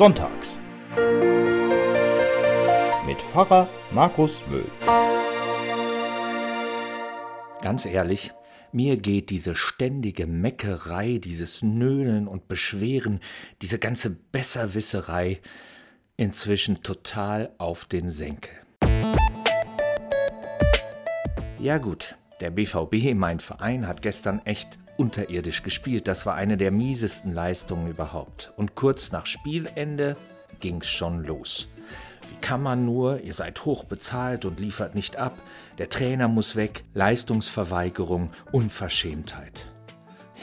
Sonntags. Mit Pfarrer Markus Möhl. Ganz ehrlich, mir geht diese ständige Meckerei, dieses Nölen und Beschweren, diese ganze Besserwisserei inzwischen total auf den Senkel. Ja gut, der BVB, mein Verein, hat gestern echt unterirdisch gespielt. Das war eine der miesesten Leistungen überhaupt. Und kurz nach Spielende ging's schon los. Wie kann man nur, ihr seid hoch bezahlt und liefert nicht ab, der Trainer muss weg, Leistungsverweigerung, Unverschämtheit.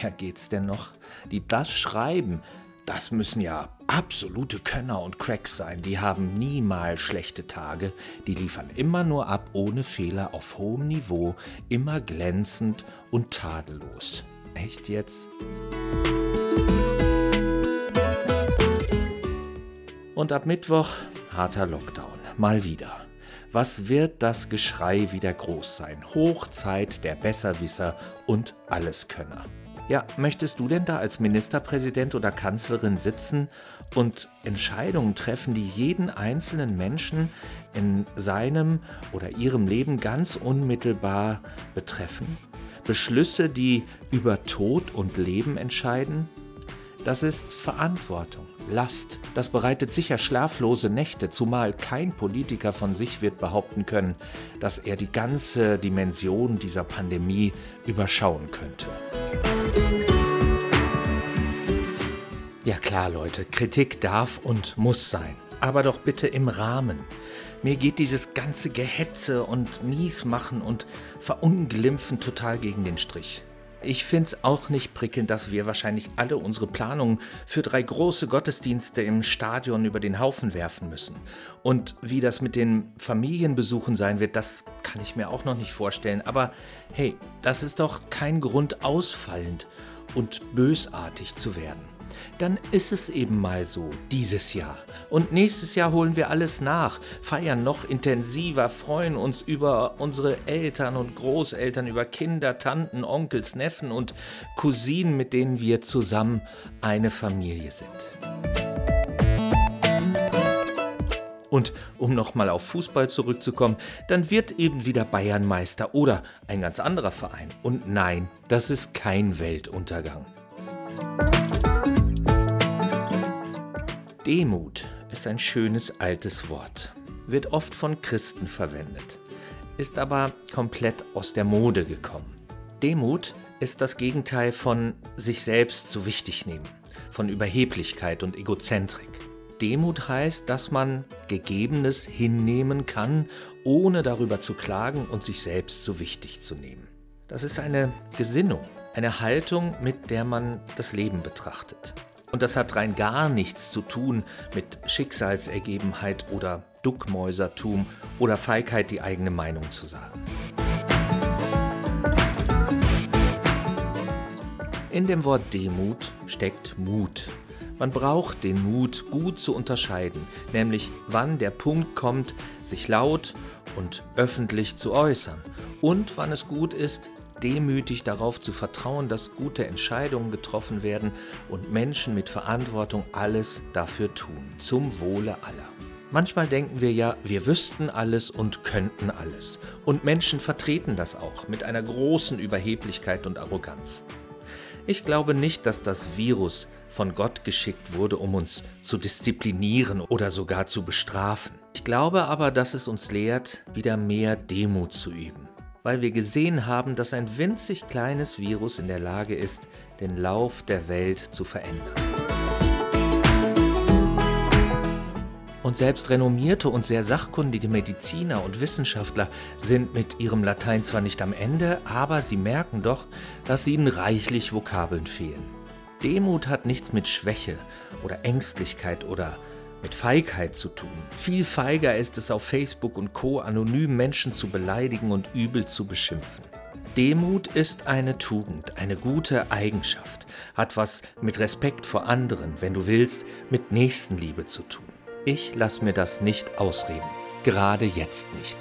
Ja, geht's denn noch? Die das schreiben, das müssen ja absolute Könner und Cracks sein. Die haben niemals schlechte Tage. Die liefern immer nur ab, ohne Fehler, auf hohem Niveau, immer glänzend und tadellos. Echt jetzt? Und ab Mittwoch harter Lockdown. Mal wieder. Was wird das Geschrei wieder groß sein? Hochzeit der Besserwisser und Alleskönner. Ja, möchtest du denn da als Ministerpräsident oder Kanzlerin sitzen und Entscheidungen treffen, die jeden einzelnen Menschen in seinem oder ihrem Leben ganz unmittelbar betreffen? Beschlüsse, die über Tod und Leben entscheiden? Das ist Verantwortung, Last. Das bereitet sicher schlaflose Nächte, zumal kein Politiker von sich wird behaupten können, dass er die ganze Dimension dieser Pandemie überschauen könnte. Ja klar, Leute, Kritik darf und muss sein, aber doch bitte im Rahmen. Mir geht dieses ganze Gehetze und Miesmachen und Verunglimpfen total gegen den Strich. Ich finde es auch nicht prickelnd, dass wir wahrscheinlich alle unsere Planungen für drei große Gottesdienste im Stadion über den Haufen werfen müssen. Und wie das mit den Familienbesuchen sein wird, das kann ich mir auch noch nicht vorstellen. Aber hey, das ist doch kein Grund, ausfallend und bösartig zu werden dann ist es eben mal so, dieses Jahr. Und nächstes Jahr holen wir alles nach, feiern noch intensiver, freuen uns über unsere Eltern und Großeltern, über Kinder, Tanten, Onkels, Neffen und Cousinen, mit denen wir zusammen eine Familie sind. Und um nochmal auf Fußball zurückzukommen, dann wird eben wieder Bayern Meister oder ein ganz anderer Verein. Und nein, das ist kein Weltuntergang. Demut ist ein schönes altes Wort, wird oft von Christen verwendet, ist aber komplett aus der Mode gekommen. Demut ist das Gegenteil von sich selbst zu wichtig nehmen, von Überheblichkeit und Egozentrik. Demut heißt, dass man Gegebenes hinnehmen kann, ohne darüber zu klagen und sich selbst zu wichtig zu nehmen. Das ist eine Gesinnung, eine Haltung, mit der man das Leben betrachtet. Und das hat rein gar nichts zu tun mit Schicksalsergebenheit oder Duckmäusertum oder Feigheit, die eigene Meinung zu sagen. In dem Wort Demut steckt Mut. Man braucht den Mut, gut zu unterscheiden, nämlich wann der Punkt kommt, sich laut und öffentlich zu äußern und wann es gut ist, demütig darauf zu vertrauen, dass gute Entscheidungen getroffen werden und Menschen mit Verantwortung alles dafür tun, zum Wohle aller. Manchmal denken wir ja, wir wüssten alles und könnten alles. Und Menschen vertreten das auch mit einer großen Überheblichkeit und Arroganz. Ich glaube nicht, dass das Virus von Gott geschickt wurde, um uns zu disziplinieren oder sogar zu bestrafen. Ich glaube aber, dass es uns lehrt, wieder mehr Demut zu üben weil wir gesehen haben, dass ein winzig kleines Virus in der Lage ist, den Lauf der Welt zu verändern. Und selbst renommierte und sehr sachkundige Mediziner und Wissenschaftler sind mit ihrem Latein zwar nicht am Ende, aber sie merken doch, dass ihnen reichlich Vokabeln fehlen. Demut hat nichts mit Schwäche oder Ängstlichkeit oder mit Feigheit zu tun. Viel feiger ist es auf Facebook und Co. anonym Menschen zu beleidigen und übel zu beschimpfen. Demut ist eine Tugend, eine gute Eigenschaft, hat was mit Respekt vor anderen, wenn du willst, mit Nächstenliebe zu tun. Ich lass mir das nicht ausreden, gerade jetzt nicht.